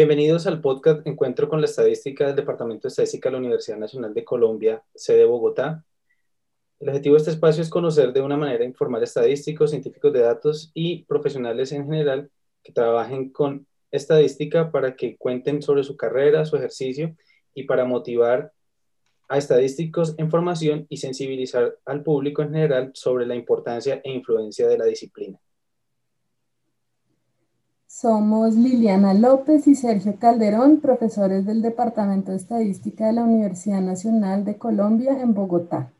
Bienvenidos al podcast Encuentro con la Estadística del Departamento de Estadística de la Universidad Nacional de Colombia, sede Bogotá. El objetivo de este espacio es conocer de una manera informal estadísticos, científicos de datos y profesionales en general que trabajen con estadística para que cuenten sobre su carrera, su ejercicio y para motivar a estadísticos en formación y sensibilizar al público en general sobre la importancia e influencia de la disciplina. Somos Liliana López y Sergio Calderón, profesores del Departamento de Estadística de la Universidad Nacional de Colombia en Bogotá.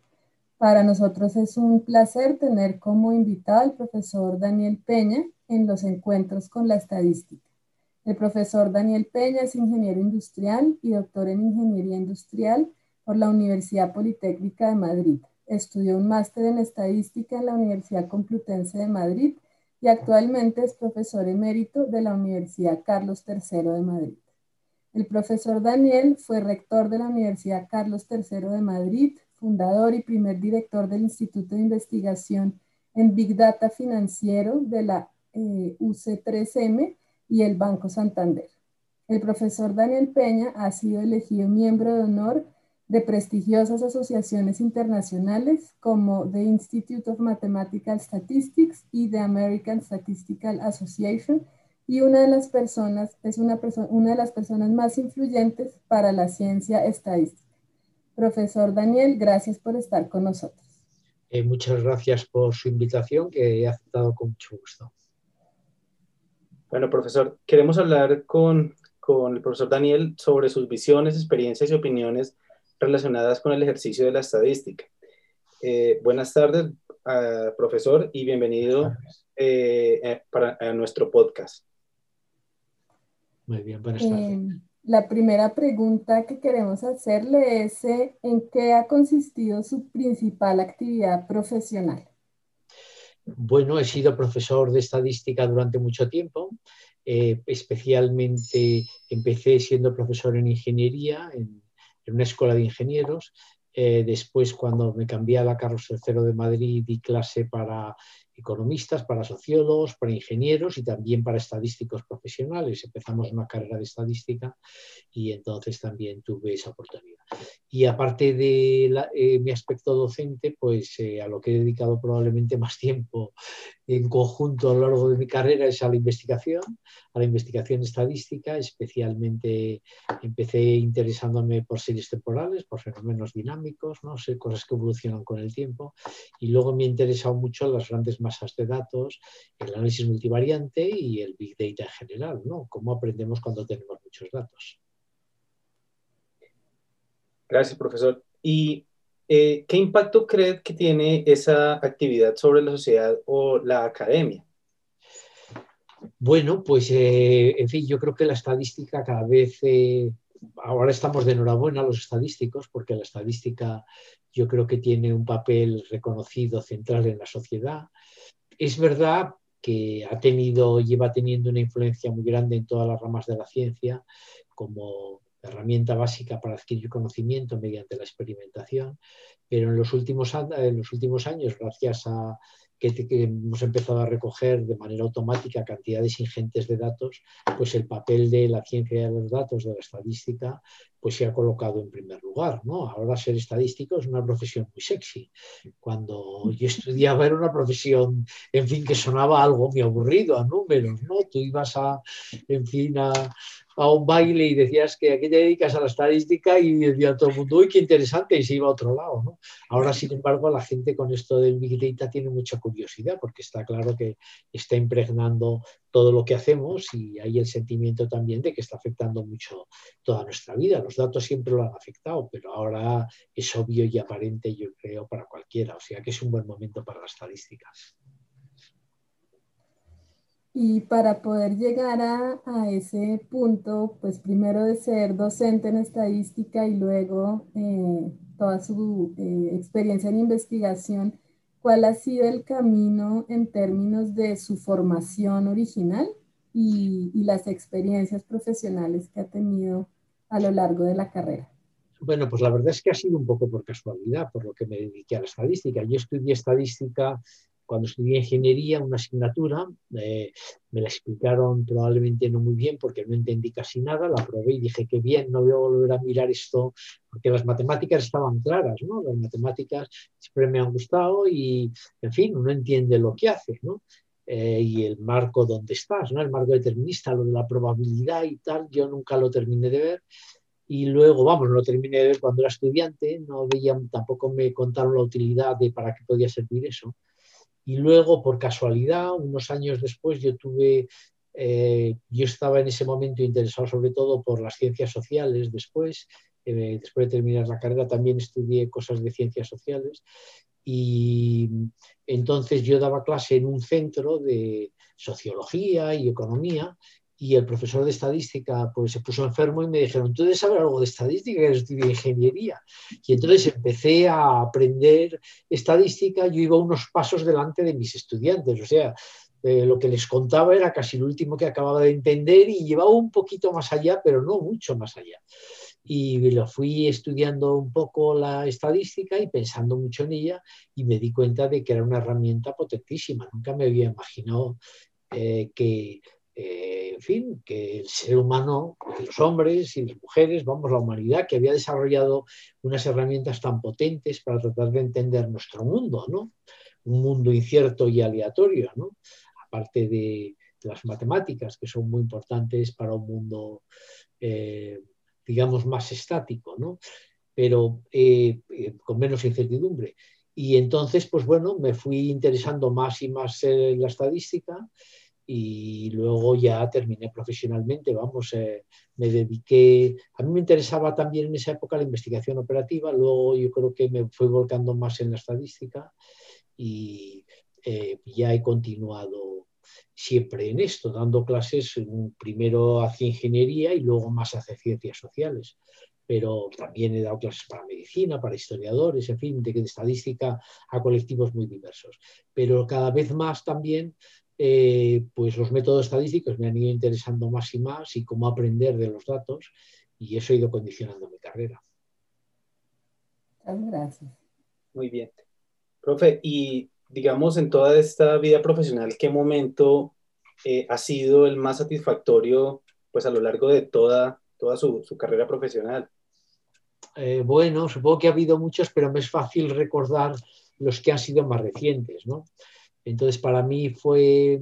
Para nosotros es un placer tener como invitado al profesor Daniel Peña en los encuentros con la estadística. El profesor Daniel Peña es ingeniero industrial y doctor en ingeniería industrial por la Universidad Politécnica de Madrid. Estudió un máster en estadística en la Universidad Complutense de Madrid y actualmente es profesor emérito de la Universidad Carlos III de Madrid. El profesor Daniel fue rector de la Universidad Carlos III de Madrid, fundador y primer director del Instituto de Investigación en Big Data Financiero de la eh, UC3M y el Banco Santander. El profesor Daniel Peña ha sido elegido miembro de honor de prestigiosas asociaciones internacionales como The Institute of Mathematical Statistics y the American Statistical Association y una de las personas es una, una de las personas más influyentes para la ciencia estadística. Profesor Daniel, gracias por estar con nosotros. Eh, muchas gracias por su invitación que he aceptado con mucho gusto. Bueno, profesor, queremos hablar con, con el profesor Daniel sobre sus visiones, experiencias y opiniones relacionadas con el ejercicio de la estadística. Eh, buenas tardes, uh, profesor, y bienvenido eh, eh, para, a nuestro podcast. Muy bien, buenas tardes. la primera pregunta que queremos hacerle es ¿en qué ha consistido su principal actividad profesional? Bueno, he sido profesor de estadística durante mucho tiempo. especialmente empecé siendo profesor en ingeniería, en en una escuela de ingenieros. Eh, después, cuando me cambié a la Carlos III de Madrid, di clase para economistas, para sociólogos, para ingenieros y también para estadísticos profesionales. Empezamos una carrera de estadística y entonces también tuve esa oportunidad. Y aparte de eh, mi aspecto docente, pues eh, a lo que he dedicado probablemente más tiempo en conjunto a lo largo de mi carrera es a la investigación, a la investigación estadística, especialmente empecé interesándome por series temporales, por fenómenos dinámicos, ¿no? cosas que evolucionan con el tiempo, y luego me ha interesado mucho las grandes masas de datos, el análisis multivariante y el Big Data en general, ¿no? cómo aprendemos cuando tenemos muchos datos. Gracias, profesor. ¿Y eh, qué impacto cree que tiene esa actividad sobre la sociedad o la academia? Bueno, pues eh, en fin, yo creo que la estadística cada vez, eh, ahora estamos de enhorabuena los estadísticos, porque la estadística yo creo que tiene un papel reconocido central en la sociedad. Es verdad que ha tenido, lleva teniendo una influencia muy grande en todas las ramas de la ciencia, como herramienta básica para adquirir conocimiento mediante la experimentación, pero en los últimos, en los últimos años, gracias a que, hemos empezado a recoger de manera automática cantidades ingentes de datos, pues el papel de la ciencia de los datos, de la estadística, pues se ha colocado en primer lugar. ¿no? Ahora ser estadístico es una profesión muy sexy. Cuando yo estudiaba era una profesión, en fin, que sonaba algo muy aburrido, a números, ¿no? Tú ibas a, en fin, a, a un baile y decías que aquí te dedicas a la estadística y decía todo el mundo, uy, qué interesante, y se iba a otro lado. ¿no? Ahora, sin embargo, la gente con esto del Big Data tiene mucha curiosidad porque está claro que está impregnando todo lo que hacemos y hay el sentimiento también de que está afectando mucho toda nuestra vida. Los datos siempre lo han afectado, pero ahora es obvio y aparente, yo creo, para cualquiera. O sea que es un buen momento para las estadísticas. Y para poder llegar a, ese punto, pues primero de ser docente en estadística y luego eh, toda su eh, experiencia en investigación, ¿cuál ha sido el camino en términos de su formación original y, y las experiencias profesionales que ha tenido a lo largo de la carrera? Bueno, pues la verdad es que ha sido un poco por casualidad, por lo que me dediqué a la estadística. Yo estudié estadística cuando estudié ingeniería, una asignatura, eh, me la explicaron probablemente no muy bien porque no entendí casi nada, la probé y dije que bien, no voy a volver a mirar esto, porque las matemáticas estaban claras, ¿no? Las matemáticas siempre me han gustado y, en fin, uno entiende lo que hace, ¿no? Eh, y el marco donde estás, ¿no? El marco determinista, lo de la probabilidad y tal, yo nunca lo terminé de ver. Y luego, vamos, no terminé de ver cuando era estudiante, no veía, tampoco me contaron la utilidad de para qué podía servir eso. Y luego, por casualidad, unos años después, yo tuve, eh, yo estaba en ese momento interesado sobre todo por las ciencias sociales después. Eh, después de terminar la carrera también estudié cosas de ciencias sociales y entonces yo daba clase en un centro de sociología y economía y el profesor de estadística pues se puso enfermo y me dijeron, ¿tú debes saber algo de estadística? Yo estudié ingeniería. Y entonces empecé a aprender estadística, yo iba unos pasos delante de mis estudiantes, o sea, eh, lo que les contaba era casi lo último que acababa de entender y llevaba un poquito más allá, pero no mucho más allá. Y lo fui estudiando un poco la estadística y pensando mucho en ella y me di cuenta de que era una herramienta potentísima. Nunca me había imaginado eh, que eh, en fin, que el ser humano, los hombres y las mujeres, vamos, la humanidad, que había desarrollado unas herramientas tan potentes para tratar de entender nuestro mundo, ¿no? Un mundo incierto y aleatorio, ¿no? Aparte de, las matemáticas, que son muy importantes para un mundo, eh, digamos, más estático, ¿no? Pero eh, con menos incertidumbre. Y entonces, pues bueno, me fui interesando más y más en la estadística y luego ya terminé profesionalmente, vamos, eh, me dediqué, a mí me interesaba también en esa época la investigación operativa, luego yo creo que me fui volcando más en la estadística y eh, ya he continuado siempre en esto, dando clases primero hacia ingeniería y luego más hacia ciencias sociales pero también he dado clases para medicina, para historiadores, en fin, de, de estadística a colectivos muy diversos. Pero cada vez más también eh, pues los métodos estadísticos me han ido interesando más y más y cómo aprender de los datos y eso ha ido condicionando mi carrera. Muchas gracias. Muy bien. Profe, y digamos en toda esta vida profesional, ¿qué momento eh, ha sido el más satisfactorio pues a lo largo de toda, toda su, carrera profesional? Eh, bueno, supongo que ha habido muchos, pero me es fácil recordar los que han sido más recientes, ¿no? Entonces, para mí fue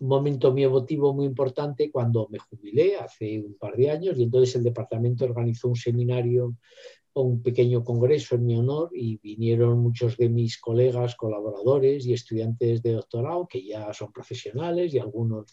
un momento muy emotivo, muy importante cuando me jubilé hace un par de años y entonces el departamento organizó un seminario o un pequeño congreso en mi honor y vinieron muchos de mis colegas, colaboradores y estudiantes de doctorado que ya son profesionales y algunos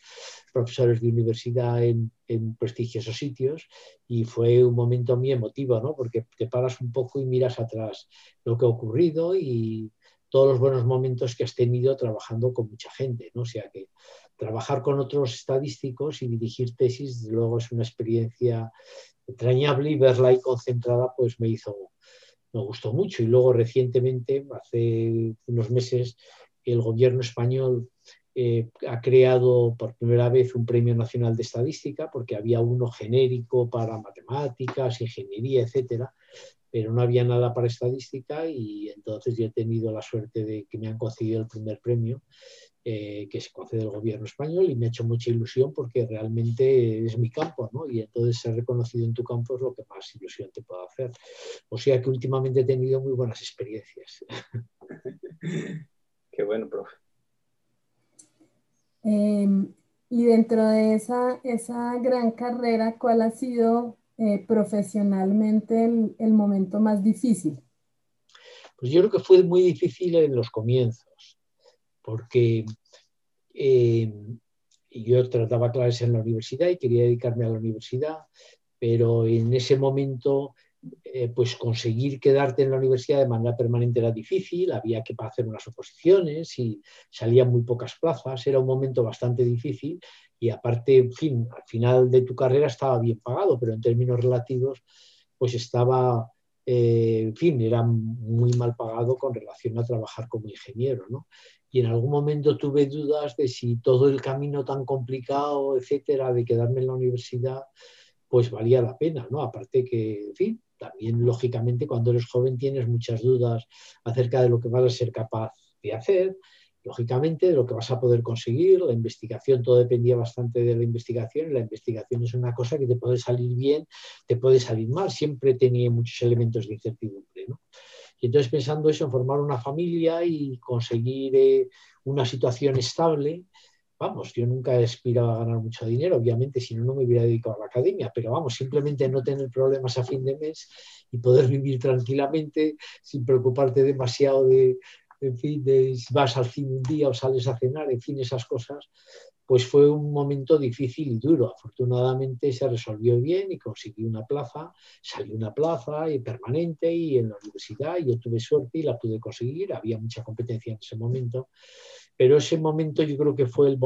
profesores de universidad en, prestigiosos sitios y fue un momento muy emotivo, ¿no? Porque te paras un poco y miras atrás lo que ha ocurrido y todos los buenos momentos que has tenido trabajando con mucha gente, ¿no? O sea que trabajar con otros estadísticos y dirigir tesis, luego es una experiencia entrañable y verla ahí concentrada, pues me hizo, me gustó mucho. Y luego recientemente, hace unos meses, el gobierno español eh, ha creado por primera vez un premio nacional de estadística, porque había uno genérico para matemáticas, ingeniería, etcétera, pero no había nada para estadística y entonces yo he tenido la suerte de que me han concedido el primer premio eh, que se concede el gobierno español y me ha hecho mucha ilusión porque realmente es mi campo, ¿no? Y entonces ser reconocido en tu campo es lo que más ilusión te puedo hacer. O sea que últimamente he tenido muy buenas experiencias. Qué bueno, profe. Em, y dentro de esa, esa gran carrera, ¿cuál ha sido eh, profesionalmente el, momento más difícil? Pues yo creo que fue muy difícil en los comienzos, porque eh, yo trataba clases en la universidad y quería dedicarme a la universidad, pero en ese momento eh, pues conseguir quedarte en la universidad de manera permanente era difícil, había que hacer unas oposiciones y salían muy pocas plazas, era un momento bastante difícil y aparte, fin, al final de tu carrera estaba bien pagado, pero en términos relativos, pues estaba, eh, en fin, era muy mal pagado con relación a trabajar como ingeniero, ¿no? Y en algún momento tuve dudas de si todo el camino tan complicado, etcétera, de quedarme en la universidad, pues valía la pena, ¿no? Aparte que, en fin, también lógicamente cuando eres joven tienes muchas dudas acerca de lo que vas a ser capaz de hacer lógicamente, de lo que vas a poder conseguir. La investigación, todo dependía bastante de la investigación la investigación es una cosa que te puede salir bien, te puede salir mal, siempre tenía muchos elementos de incertidumbre. Y entonces pensando eso, en formar una familia y conseguir eh, una situación estable, vamos, yo nunca he aspirado a ganar mucho dinero, obviamente, si no, no me hubiera dedicado a la academia, pero vamos, simplemente no tener problemas a fin de mes y poder vivir tranquilamente sin preocuparte demasiado de, en fin, vas al cine un día o sales a cenar, en fin, esas cosas, pues fue un momento difícil y duro. Afortunadamente se resolvió bien y conseguí una plaza, salió una plaza y permanente y en la universidad y yo tuve suerte y la pude conseguir, había mucha competencia en ese momento pero ese momento yo creo que fue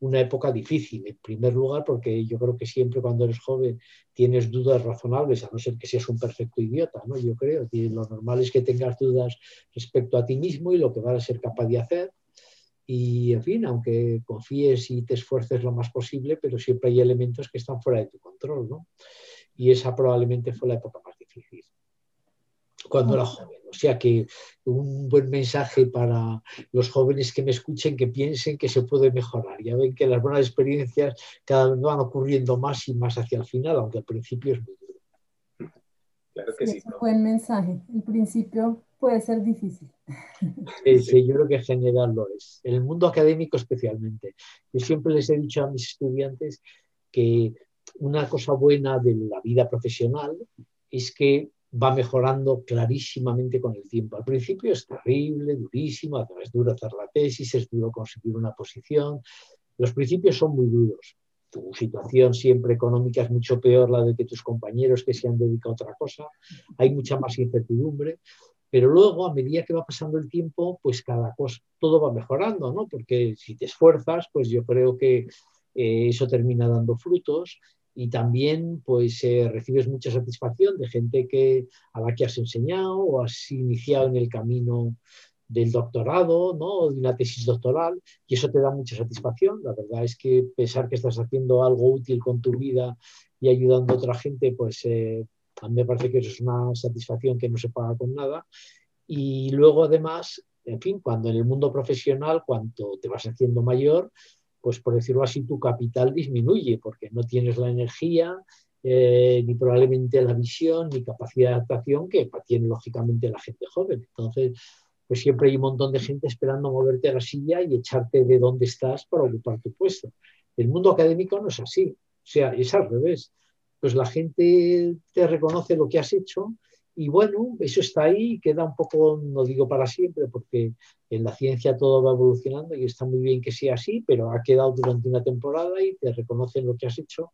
una época difícil, en primer lugar, porque yo creo que siempre cuando eres joven tienes dudas razonables, a no ser que seas un perfecto idiota, ¿no? Yo creo, que lo normal es que tengas dudas respecto a ti mismo y lo que vas a ser capaz de hacer. Y, en fin, aunque confíes y te esfuerces lo más posible, pero siempre hay elementos que están fuera de tu control, ¿no? Y esa probablemente fue la época más difícil cuando era joven. O sea que un buen mensaje para los jóvenes que me escuchen, que piensen que se puede mejorar. Ya ven que las buenas experiencias cada vez van ocurriendo más y más hacia el final, aunque al principio es muy duro. Claro que sí. Es un buen mensaje. El principio puede ser difícil. Sí, yo creo que en general lo es. En el mundo académico especialmente. Yo siempre les he dicho a mis estudiantes que una cosa buena de la vida profesional es que va mejorando clarísimamente con el tiempo. Al principio es terrible, durísimo, es duro hacer la tesis, es duro conseguir una posición. Los principios son muy duros. Tu situación siempre económica es mucho peor la de que tus compañeros que se han dedicado a otra cosa. Hay mucha más incertidumbre. Pero luego, a medida que va pasando el tiempo, pues cada cosa, todo va mejorando, ¿no? Porque si te esfuerzas, pues yo creo que eh, eso termina dando frutos y también pues eh, recibes mucha satisfacción de gente que, a la que has enseñado o has iniciado en el camino del doctorado ¿no? de una tesis doctoral y eso te da mucha satisfacción. La verdad es que pensar que estás haciendo algo útil con tu vida y ayudando a otra gente, pues eh, a mí me parece que eso es una satisfacción que no se paga con nada. Y luego además, en fin, cuando en el mundo profesional, cuanto te vas haciendo mayor, pues por decirlo así, tu capital disminuye porque no tienes la energía, eh, ni probablemente la visión, ni capacidad de adaptación que tiene lógicamente la gente joven. Entonces, pues siempre hay un montón de gente esperando moverte a la silla y echarte de donde estás para ocupar tu puesto. El mundo académico no es así, o sea, es al revés. Pues la gente te reconoce lo que has hecho y bueno, eso está ahí, queda un poco, no digo para siempre, porque en la ciencia todo va evolucionando y está muy bien que sea así, pero ha quedado durante una temporada y te reconocen lo que has hecho.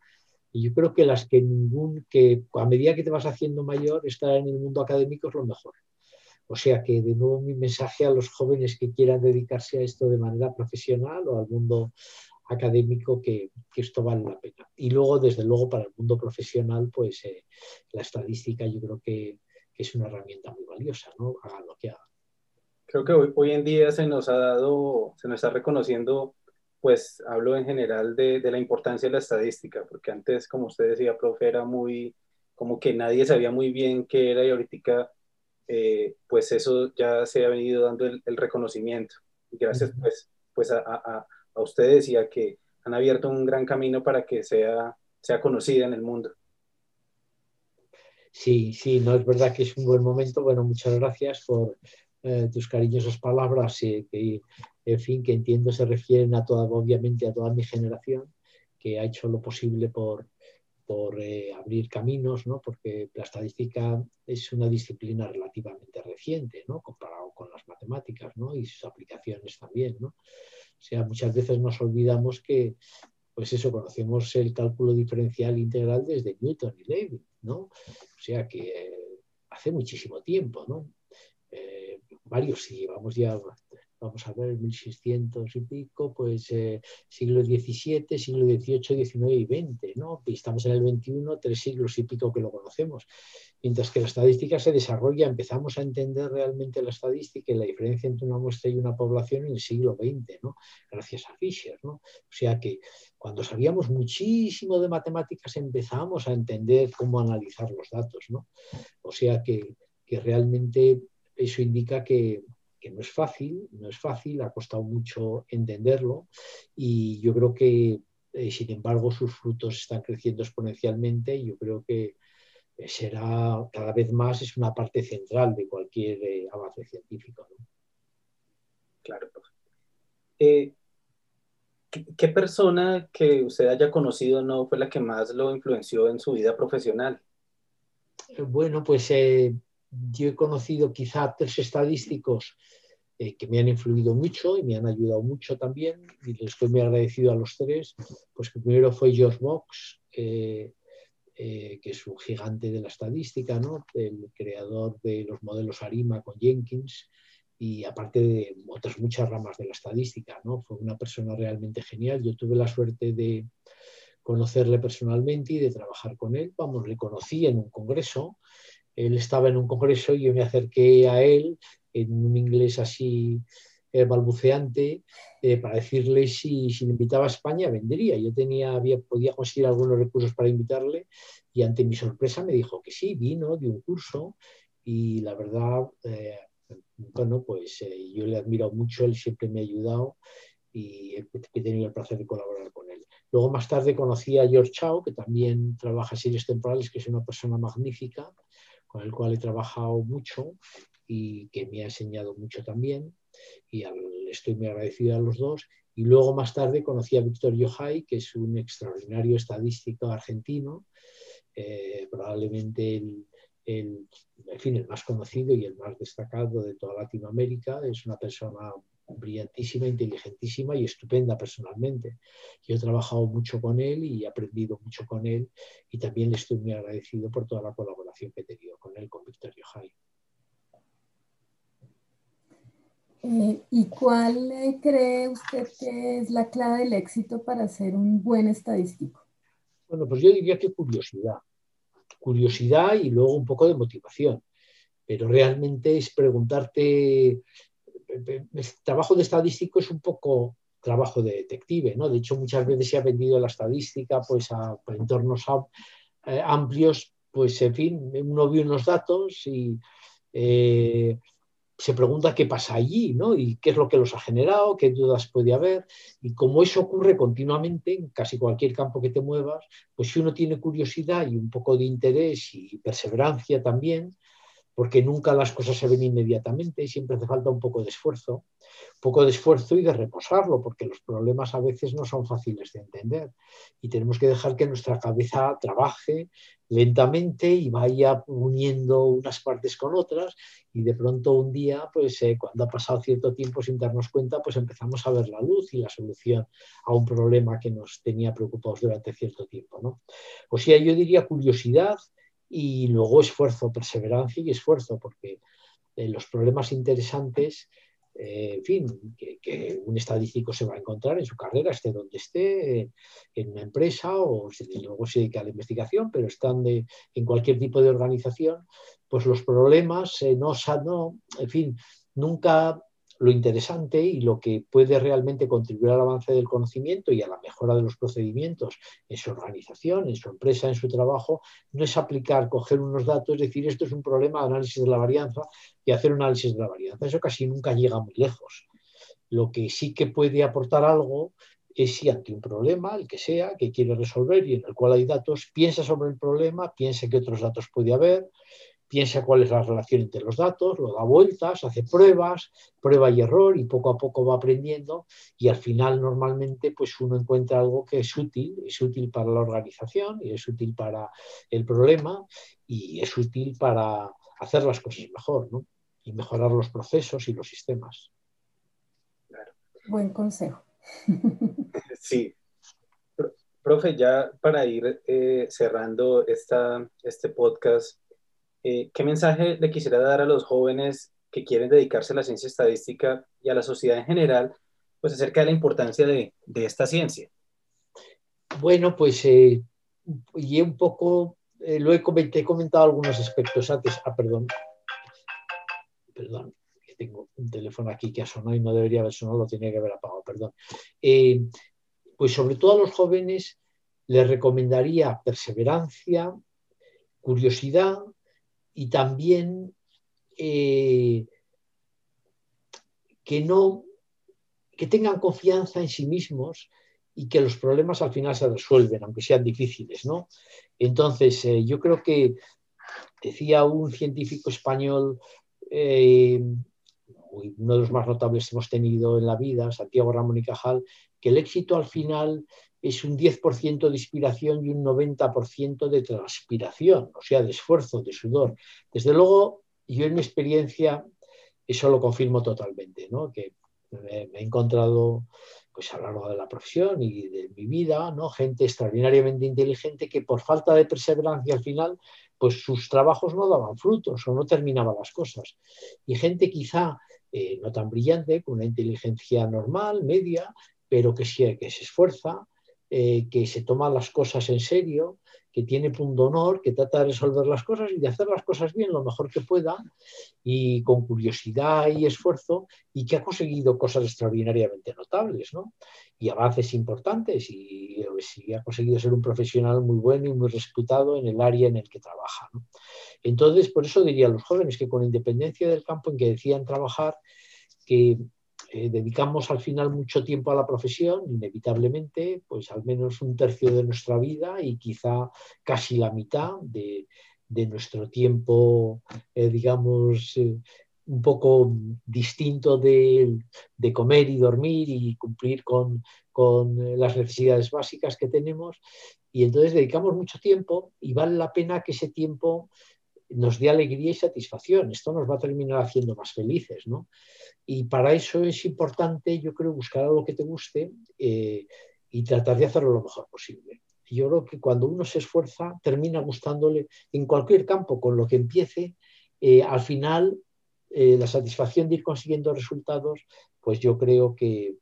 Y yo creo que las que ningún, que a medida que te vas haciendo mayor, estar en el mundo académico es lo mejor. O sea que de nuevo mi mensaje a los jóvenes que quieran dedicarse a esto de manera profesional o al mundo académico que, esto vale la pena. Y luego, desde luego, para el mundo profesional, pues eh, la estadística yo creo que es una herramienta muy valiosa, ¿no? Hagan lo que hagan. Creo que hoy, hoy en día se nos ha dado, se nos está reconociendo, pues hablo en general de, de la importancia de la estadística, porque antes, como usted decía, profe, era muy, como que nadie sabía muy bien qué era y ahorita, eh, pues eso ya se ha venido dando el, reconocimiento. Y gracias, pues, pues a, a, a ustedes y a que han abierto un gran camino para que sea, sea conocida en el mundo. Sí, sí, no es verdad que es un buen momento. Bueno, muchas gracias por eh, tus cariñosas palabras, eh, que, en fin, que entiendo se refieren a toda, obviamente, a toda mi generación, que ha hecho lo posible por, por eh, abrir caminos, ¿no? porque la estadística es una disciplina relativamente reciente, ¿no? comparado con las matemáticas ¿no? y sus aplicaciones también. ¿no? O sea, muchas veces nos olvidamos que, pues eso, conocemos el cálculo diferencial integral desde Newton y Leibniz, ¿no? O sea que eh, hace muchísimo tiempo, ¿no? Eh, varios, si llevamos ya vamos a ver, 1600 y pico, pues eh, siglo XVII, siglo XVIII, XIX y XX, ¿no? Y estamos en el XXI, tres siglos y pico que lo conocemos. Mientras que la estadística se desarrolla, empezamos a entender realmente la estadística y la diferencia entre una muestra y una población en el siglo XX, ¿no? Gracias a Fisher, ¿no? O sea que cuando sabíamos muchísimo de matemáticas empezamos a entender cómo analizar los datos, ¿no? O sea que, que realmente eso indica que, que no es fácil, no es fácil, ha costado mucho entenderlo y yo creo que, eh, sin embargo, sus frutos están creciendo exponencialmente y yo creo que eh, será cada vez más, es una parte central de cualquier eh, avance científico. Claro. ¿qué, persona que usted haya conocido no fue la que más lo influenció en su vida profesional? Bueno, pues yo he conocido quizá tres estadísticos eh, que me han influido mucho y me han ayudado mucho también, y les estoy muy agradecido a los tres. Pues primero fue George Box, eh, que es un gigante de la estadística, ¿no? el creador de los modelos ARIMA con Jenkins, y aparte de otras muchas ramas de la estadística. ¿no? Fue una persona realmente genial. Yo tuve la suerte de conocerle personalmente y de trabajar con él. Vamos, le conocí en un congreso él estaba en un congreso y yo me acerqué a él en un inglés así eh, balbuceante eh, para decirle si, si me invitaba a España vendería. Yo tenía, había, podía conseguir algunos recursos para invitarle y ante mi sorpresa me dijo que sí, vino, de un curso y la verdad, eh, bueno, pues yo le admiro mucho, él siempre me ha ayudado y he, tenido el placer de colaborar con él. Luego más tarde conocí a George Chao, que también trabaja series temporales, que es una persona magnífica con el cual he trabajado mucho y que me ha enseñado mucho también y estoy muy agradecido a los dos. Y luego más tarde conocí a Víctor Yohai, que es un extraordinario estadístico argentino, eh, probablemente el, el más conocido y el más destacado de toda Latinoamérica. Es una persona brillantísima, inteligentísima y estupenda personalmente. Yo he trabajado mucho con él y he aprendido mucho con él y también le estoy muy agradecido por toda la colaboración que he tenido con él, con Víctor Yohai. Eh, ¿Y cuál cree usted que es la clave del éxito para ser un buen estadístico? Bueno, pues yo diría que curiosidad. Curiosidad y luego un poco de motivación. Pero realmente es preguntarte el trabajo de estadístico es un poco trabajo de detective, ¿no? De hecho, muchas veces se ha vendido la estadística pues, a, entornos eh, amplios, pues en fin, uno ve unos datos y eh, se pregunta qué pasa allí, ¿no? Y qué es lo que los ha generado, qué dudas puede haber. Y como eso ocurre continuamente en casi cualquier campo que te muevas, pues si uno tiene curiosidad y un poco de interés y perseverancia también, porque nunca las cosas se ven inmediatamente, siempre hace falta un poco de esfuerzo, poco de esfuerzo y de reposarlo, porque los problemas a veces no son fáciles de entender y tenemos que dejar que nuestra cabeza trabaje lentamente y vaya uniendo unas partes con otras y de pronto un día, pues eh, cuando ha pasado cierto tiempo sin darnos cuenta, pues empezamos a ver la luz y la solución a un problema que nos tenía preocupados durante cierto tiempo. ¿no? O sea, yo diría curiosidad, y luego esfuerzo, perseverancia y esfuerzo, porque eh, los problemas interesantes, eh, en fin, que, un estadístico se va a encontrar en su carrera, esté donde esté, en una empresa o luego se dedica a la investigación, pero están en cualquier tipo de organización, pues los problemas eh, no, no, en fin, nunca lo interesante y lo que puede realmente contribuir al avance del conocimiento y a la mejora de los procedimientos en su organización, en su empresa, en su trabajo, no es aplicar, coger unos datos, decir esto es un problema de análisis de la varianza y hacer un análisis de la varianza. Eso casi nunca llega muy lejos. Lo que sí que puede aportar algo es si ante un problema, el que sea, que quiere resolver y en el cual hay datos, piensa sobre el problema, piensa qué otros datos puede haber, piensa cuál es la relación entre los datos, lo da vueltas, hace pruebas, prueba y error y poco a poco va aprendiendo y al final normalmente pues uno encuentra algo que es útil, es útil para la organización y es útil para el problema y es útil para hacer las cosas mejor ¿no? y mejorar los procesos y los sistemas. Buen consejo. Sí. Profe, ya para ir eh, cerrando esta, este podcast, eh, ¿qué mensaje le quisiera dar a los jóvenes que quieren dedicarse a la ciencia estadística y a la sociedad en general, pues acerca de la importancia de, esta ciencia? Bueno, pues eh, y un poco, eh, lo he, he, comentado algunos aspectos antes. Ah, perdón. Perdón, tengo un teléfono aquí que ha sonado y no debería haber sonado, lo tenía que haber apagado, perdón. pues sobre todo a los jóvenes les recomendaría perseverancia, curiosidad, y también eh, que no, que tengan confianza en sí mismos y que los problemas al final se resuelven, aunque sean difíciles, ¿no? Entonces, eh, yo creo que decía un científico español, eh, uno de los más notables que hemos tenido en la vida, Santiago Ramón y Cajal, que el éxito al final es un 10% de inspiración y un 90% de transpiración, o sea, de esfuerzo, de sudor. Desde luego, yo en mi experiencia eso lo confirmo totalmente, ¿no? que me, he encontrado pues, a lo largo de la profesión y de mi vida, gente extraordinariamente inteligente que por falta de perseverancia al final, pues sus trabajos no daban frutos o no terminaban las cosas. Y gente quizá eh, no tan brillante, con una inteligencia normal, media, pero que, que se esfuerza, eh, que se toma las cosas en serio, que tiene punto honor, que trata de resolver las cosas y de hacer las cosas bien lo mejor que pueda y con curiosidad y esfuerzo y que ha conseguido cosas extraordinariamente notables ¿no? y avances importantes y, ha conseguido ser un profesional muy bueno y muy respetado en el área en el que trabaja. Entonces, por eso diría a los jóvenes que con independencia del campo en que decían trabajar, que eh, dedicamos al final mucho tiempo a la profesión, inevitablemente, pues al menos un tercio de nuestra vida y quizá casi la mitad de, nuestro tiempo, eh, digamos, eh, un poco distinto de, comer y dormir y cumplir con, con, las necesidades básicas que tenemos. Y entonces dedicamos mucho tiempo y vale la pena que ese tiempo nos dé alegría y satisfacción. Esto nos va a terminar haciendo más felices, ¿no? Y para eso es importante, yo creo, buscar algo que te guste eh, y tratar de hacerlo lo mejor posible. Yo creo que cuando uno se esfuerza, termina gustándole en cualquier campo, con lo que empiece, eh, al final eh, la satisfacción de ir consiguiendo resultados, pues yo creo que,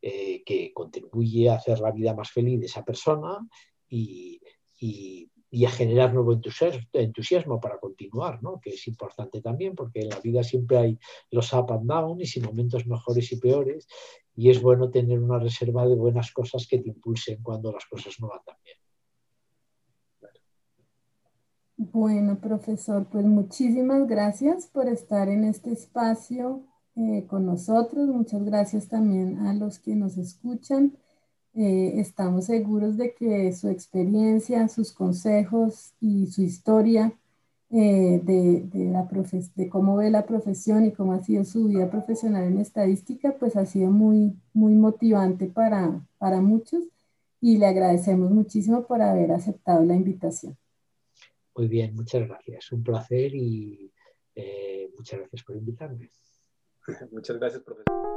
que contribuye a hacer la vida más feliz de esa persona y a generar nuevo entusiasmo para continuar, ¿no? que es importante también porque en la vida siempre hay los up and downs y momentos mejores y peores y es bueno tener una reserva de buenas cosas que te impulsen cuando las cosas no van tan bien. Bueno, profesor, pues muchísimas gracias por estar en este espacio eh, con nosotros. Muchas gracias también a los que nos escuchan. Eh, estamos seguros de que su experiencia, sus consejos y su historia eh, de, la de cómo ve la profesión y cómo ha sido su vida profesional en estadística, pues ha sido muy, muy motivante para, para muchos y le agradecemos muchísimo por haber aceptado la invitación. Muy bien, muchas gracias. Un placer y eh, muchas gracias por invitarme. Muchas gracias, profesor.